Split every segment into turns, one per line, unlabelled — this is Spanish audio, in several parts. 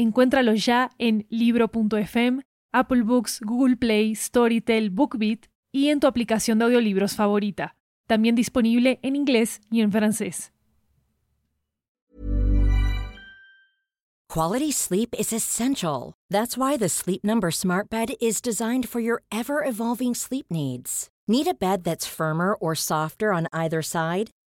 Encuéntralo ya en libro.fm, Apple Books, Google Play, Storytel, BookBeat y en tu aplicación de audiolibros favorita. También disponible en inglés y en francés.
Quality sleep is essential. That's why the Sleep Number Smart Bed is designed for your ever evolving sleep needs. Need a bed that's firmer or softer on either side?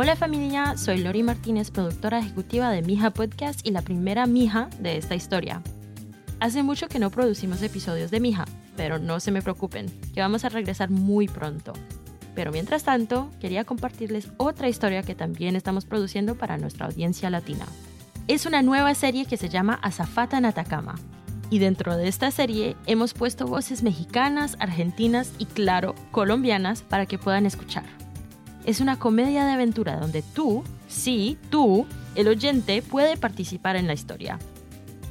Hola familia, soy Lori Martínez, productora ejecutiva de Mija Podcast y la primera Mija de esta historia. Hace mucho que no producimos episodios de Mija, pero no se me preocupen, que vamos a regresar muy pronto. Pero mientras tanto, quería compartirles otra historia que también estamos produciendo para nuestra audiencia latina. Es una nueva serie que se llama Azafata en Atacama. Y dentro de esta serie hemos puesto voces mexicanas, argentinas y claro, colombianas para que puedan escuchar es una comedia de aventura donde tú, sí, tú, el oyente, puede participar en la historia.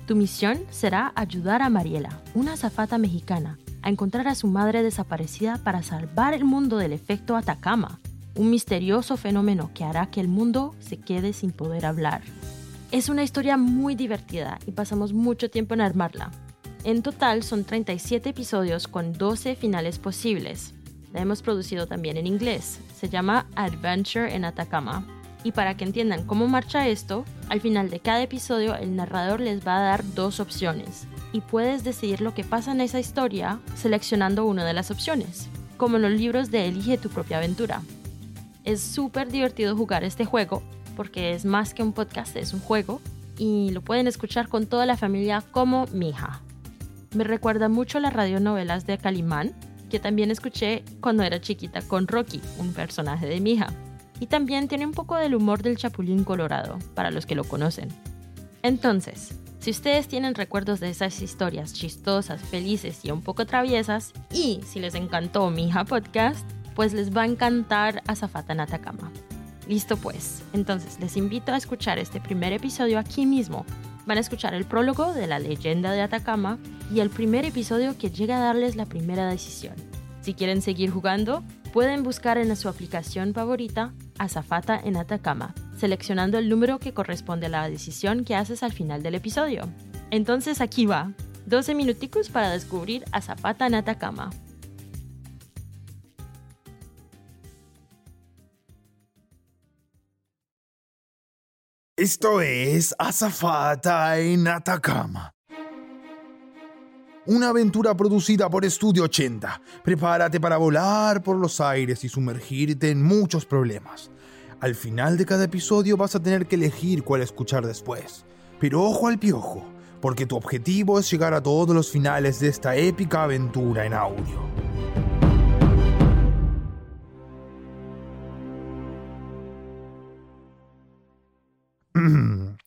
Tu misión será ayudar a Mariela, una azafata mexicana, a encontrar a su madre desaparecida para salvar el mundo del efecto Atacama, un misterioso fenómeno que hará que el mundo se quede sin poder hablar. Es una historia muy divertida y pasamos mucho tiempo en armarla. En total son 37 episodios con 12 finales posibles, la hemos producido también en inglés. Se llama Adventure en Atacama. Y para que entiendan cómo marcha esto, al final de cada episodio el narrador les va a dar dos opciones. Y puedes decidir lo que pasa en esa historia seleccionando una de las opciones, como en los libros de Elige tu propia aventura. Es súper divertido jugar este juego porque es más que un podcast, es un juego y lo pueden escuchar con toda la familia como Mija. Me recuerda mucho las radionovelas de Calimán, que también escuché cuando era chiquita con Rocky, un personaje de mi hija. Y también tiene un poco del humor del Chapulín Colorado, para los que lo conocen. Entonces, si ustedes tienen recuerdos de esas historias chistosas, felices y un poco traviesas, y si les encantó mi hija podcast, pues les va a encantar Azafata en Atacama. Listo pues, entonces les invito a escuchar este primer episodio aquí mismo. Van a escuchar el prólogo de la leyenda de Atacama y el primer episodio que llega a darles la primera decisión. Si quieren seguir jugando, pueden buscar en su aplicación favorita Azafata en Atacama, seleccionando el número que corresponde a la decisión que haces al final del episodio. Entonces aquí va, 12 minuticos para descubrir Azafata en Atacama.
Esto es Azafata en Atacama una aventura producida por Estudio 80. Prepárate para volar por los aires y sumergirte en muchos problemas. Al final de cada episodio vas a tener que elegir cuál escuchar después. Pero ojo al piojo, porque tu objetivo es llegar a todos los finales de esta épica aventura en audio.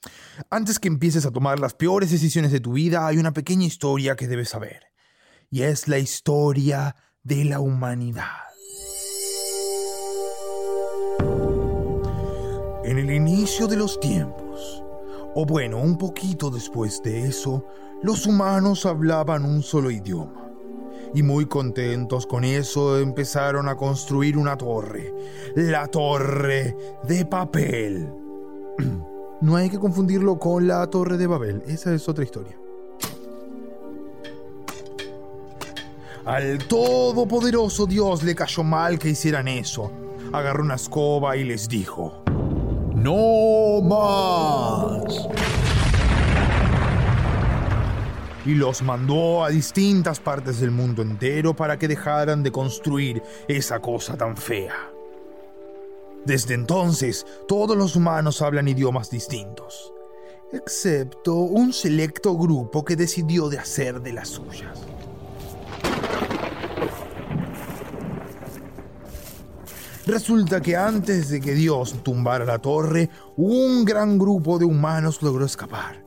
Antes que empieces a tomar las peores decisiones de tu vida, hay una pequeña historia que debes saber. Y es la historia de la humanidad. En el inicio de los tiempos, o bueno, un poquito después de eso, los humanos hablaban un solo idioma. Y muy contentos con eso empezaron a construir una torre, la torre de papel. No hay que confundirlo con la Torre de Babel, esa es otra historia. Al todopoderoso Dios le cayó mal que hicieran eso. Agarró una escoba y les dijo, No más. Y los mandó a distintas partes del mundo entero para que dejaran de construir esa cosa tan fea. Desde entonces, todos los humanos hablan idiomas distintos, excepto un selecto grupo que decidió de hacer de las suyas. Resulta que antes de que Dios tumbara la torre, un gran grupo de humanos logró escapar.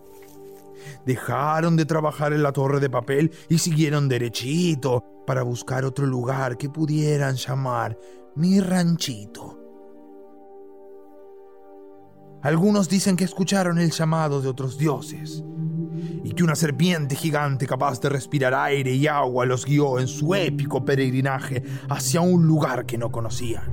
Dejaron de trabajar en la torre de papel y siguieron derechito para buscar otro lugar que pudieran llamar mi ranchito. Algunos dicen que escucharon el llamado de otros dioses y que una serpiente gigante capaz de respirar aire y agua los guió en su épico peregrinaje hacia un lugar que no conocían.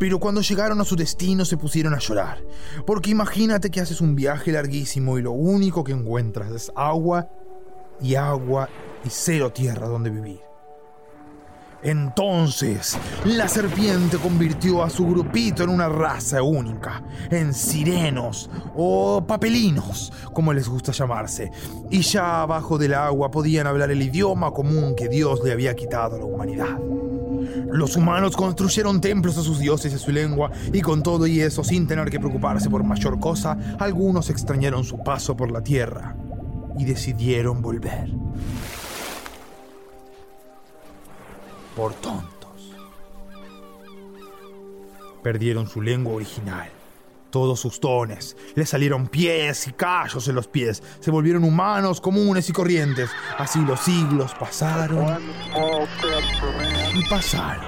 Pero cuando llegaron a su destino se pusieron a llorar, porque imagínate que haces un viaje larguísimo y lo único que encuentras es agua y agua y cero tierra donde vivir. Entonces, la serpiente convirtió a su grupito en una raza única, en sirenos o papelinos, como les gusta llamarse, y ya abajo del agua podían hablar el idioma común que Dios le había quitado a la humanidad. Los humanos construyeron templos a sus dioses y a su lengua, y con todo y eso, sin tener que preocuparse por mayor cosa, algunos extrañaron su paso por la tierra y decidieron volver. Por tontos. Perdieron su lengua original todos sus dones. Le salieron pies y callos en los pies. Se volvieron humanos comunes y corrientes. Así los siglos pasaron y pasaron.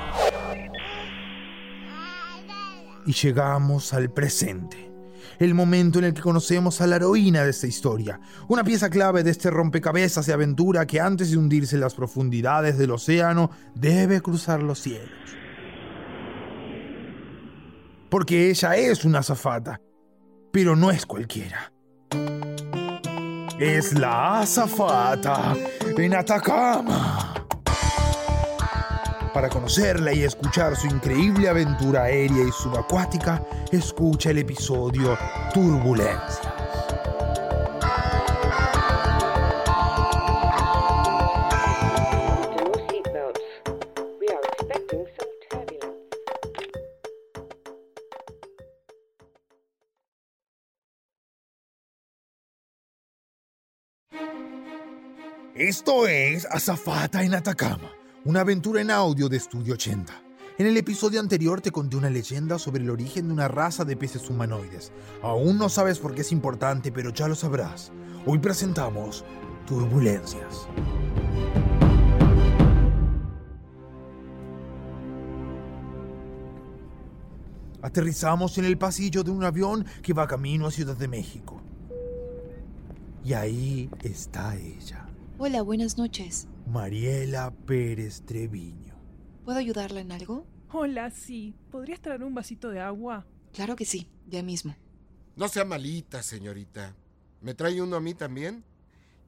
Y llegamos al presente. El momento en el que conocemos a la heroína de esta historia, una pieza clave de este rompecabezas de aventura que antes de hundirse en las profundidades del océano debe cruzar los cielos porque ella es una azafata, pero no es cualquiera. Es la azafata en Atacama. Para conocerla y escuchar su increíble aventura aérea y subacuática, escucha el episodio Turbulencia. Esto es Azafata en Atacama, una aventura en audio de Estudio 80. En el episodio anterior te conté una leyenda sobre el origen de una raza de peces humanoides. Aún no sabes por qué es importante, pero ya lo sabrás. Hoy presentamos Turbulencias. Aterrizamos en el pasillo de un avión que va camino a Ciudad de México. Y ahí está ella.
Hola, buenas noches.
Mariela Pérez Treviño.
¿Puedo ayudarla en algo?
Hola, sí. ¿Podrías traer un vasito de agua?
Claro que sí, ya mismo.
No sea malita, señorita. ¿Me trae uno a mí también?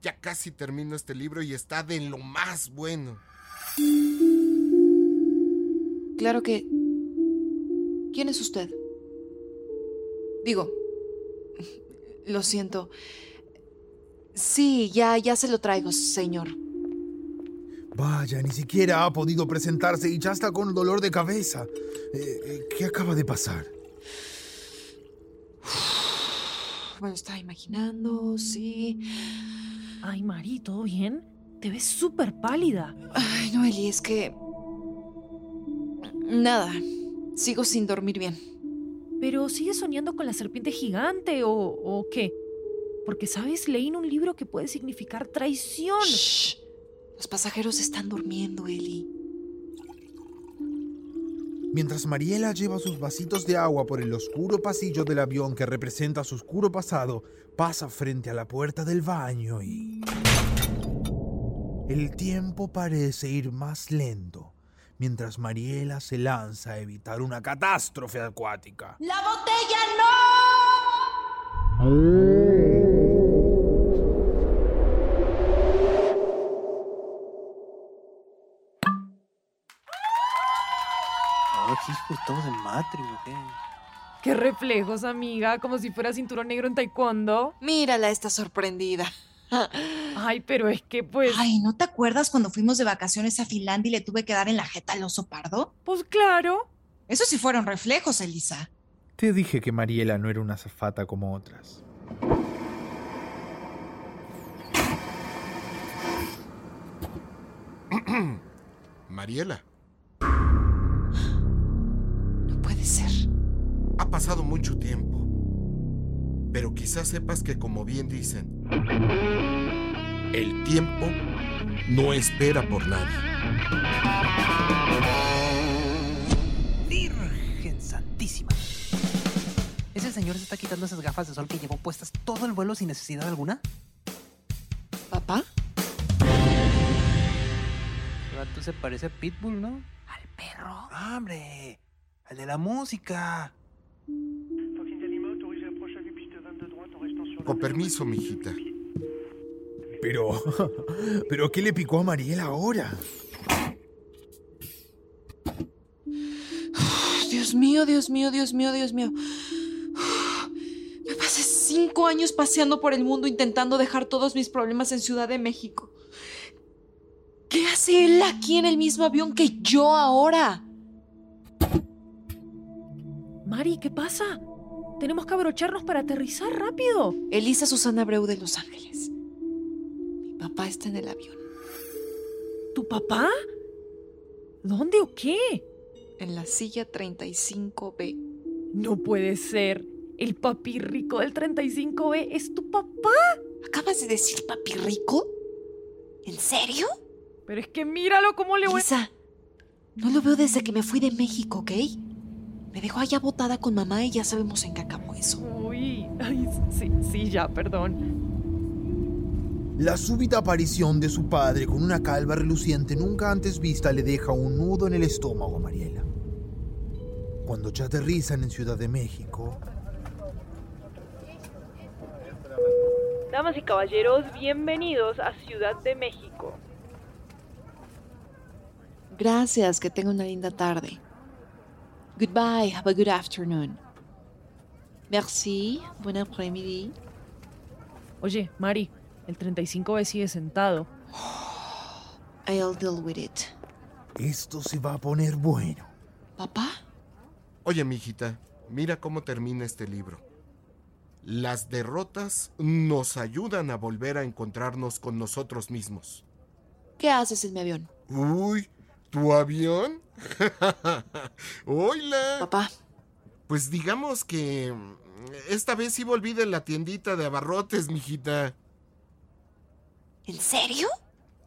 Ya casi termino este libro y está de lo más bueno.
Claro que... ¿Quién es usted? Digo, lo siento. Sí, ya, ya se lo traigo, señor.
Vaya, ni siquiera ha podido presentarse y ya está con dolor de cabeza. Eh, eh, ¿Qué acaba de pasar?
Bueno, estaba imaginando, sí.
Ay, Mari, ¿todo bien? Te ves súper pálida.
Ay, no, Eli, es que... Nada, sigo sin dormir bien.
¿Pero sigues soñando con la serpiente gigante o, o qué? Porque, ¿sabes? Leí en un libro que puede significar traición.
Shh. Los pasajeros están durmiendo, Eli.
Mientras Mariela lleva sus vasitos de agua por el oscuro pasillo del avión que representa su oscuro pasado, pasa frente a la puerta del baño y... El tiempo parece ir más lento mientras Mariela se lanza a evitar una catástrofe acuática.
¡La botella no!
Estamos en Matrix, ¿o qué?
Qué reflejos, amiga, como si fuera cinturón negro en taekwondo.
Mírala, está sorprendida.
Ay, pero es que pues...
Ay, ¿no te acuerdas cuando fuimos de vacaciones a Finlandia y le tuve que dar en la jeta al oso pardo?
Pues claro.
Eso sí fueron reflejos, Elisa.
Te dije que Mariela no era una zafata como otras.
Mariela,
ser.
ha pasado mucho tiempo. Pero quizás sepas que como bien dicen, el tiempo no espera por nadie.
Virgen Santísima. ¿Ese señor se está quitando esas gafas de sol que llevó puestas todo el vuelo sin necesidad alguna?
¿Papá?
El vato se parece a Pitbull, ¿no? ¿Al perro? ¡Ah, ¡Hombre! ¡Al de la música!
Con permiso, mijita.
Pero... ¿Pero qué le picó a Mariela ahora?
Dios mío, Dios mío, Dios mío, Dios mío. Me pasé cinco años paseando por el mundo intentando dejar todos mis problemas en Ciudad de México. ¿Qué hace él aquí en el mismo avión que yo ahora?
Mari, ¿qué pasa? Tenemos que abrocharnos para aterrizar rápido.
Elisa Susana Abreu de Los Ángeles. Mi papá está en el avión.
¿Tu papá? ¿Dónde o qué?
En la silla 35B.
No puede ser. El papi rico del 35B es tu papá.
¿Acabas de decir papi rico? ¿En serio?
Pero es que míralo cómo le voy...
Elisa, no lo veo desde que me fui de México, ¿ok? Me dejó allá botada con mamá y ya sabemos en qué acabó eso.
Uy, ay, sí, sí, ya, perdón.
La súbita aparición de su padre con una calva reluciente nunca antes vista le deja un nudo en el estómago a Mariela. Cuando ya aterrizan en Ciudad de México,
Damas y caballeros, bienvenidos a Ciudad de México.
Gracias, que tenga una linda tarde. Goodbye, have a good afternoon. Merci, buen après-midi.
Oye, Mari, el 35B sigue sentado.
I'll deal with it.
esto se va a poner bueno.
¿Papá?
Oye, mijita, mira cómo termina este libro. Las derrotas nos ayudan a volver a encontrarnos con nosotros mismos.
¿Qué haces en mi avión?
Uy, ¿tu avión? Hola.
Papá,
Pues digamos que mm, esta vez sí volví de la tiendita de abarrotes, mijita.
¿en serio?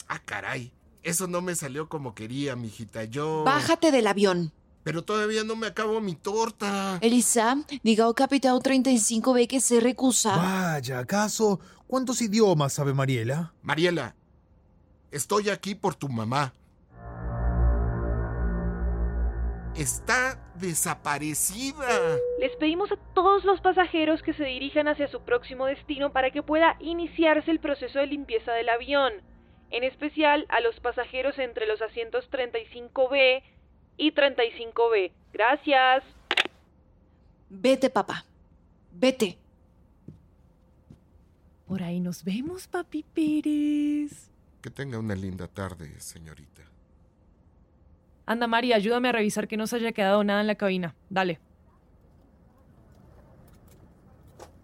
Ah, caray. Eso no me salió como quería, mijita. Yo.
Bájate del avión.
Pero todavía no me acabo mi torta.
Elisa, diga ao capitán 35B que se recusa.
Vaya, ¿acaso cuántos idiomas sabe Mariela?
Mariela, estoy aquí por tu mamá. Está desaparecida.
Les pedimos a todos los pasajeros que se dirijan hacia su próximo destino para que pueda iniciarse el proceso de limpieza del avión, en especial a los pasajeros entre los asientos 35B y 35B. Gracias.
Vete, papá. Vete.
Por ahí nos vemos, papi Pérez.
Que tenga una linda tarde, señorita.
Anda, Mari, ayúdame a revisar que no se haya quedado nada en la cabina. Dale.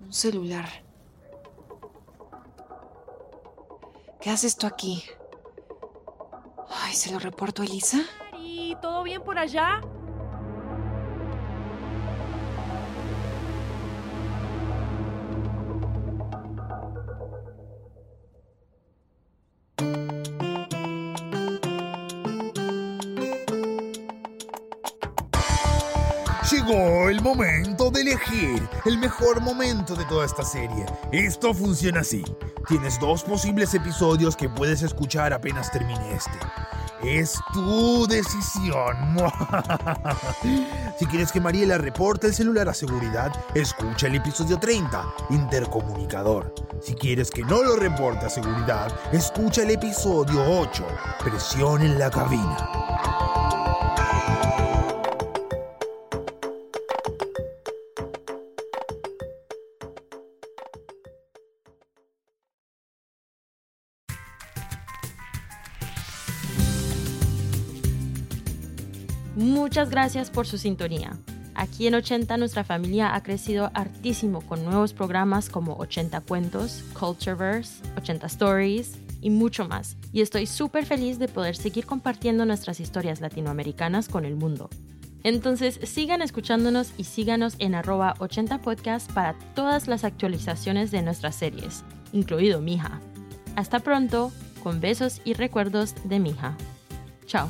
Un celular. ¿Qué haces tú aquí? Ay, ¿se lo reporto a Elisa?
¿Y todo bien por allá?
Llegó el momento de elegir el mejor momento de toda esta serie. Esto funciona así. Tienes dos posibles episodios que puedes escuchar apenas termine este. Es tu decisión. si quieres que Mariela reporte el celular a seguridad, escucha el episodio 30, Intercomunicador. Si quieres que no lo reporte a seguridad, escucha el episodio 8, Presión en la cabina.
Muchas gracias por su sintonía. Aquí en 80 nuestra familia ha crecido hartísimo con nuevos programas como 80 Cuentos, Cultureverse, 80 Stories y mucho más. Y estoy súper feliz de poder seguir compartiendo nuestras historias latinoamericanas con el mundo. Entonces sigan escuchándonos y síganos en arroba 80 podcast para todas las actualizaciones de nuestras series, incluido Mija. Hasta pronto, con besos y recuerdos de Mija. Chao.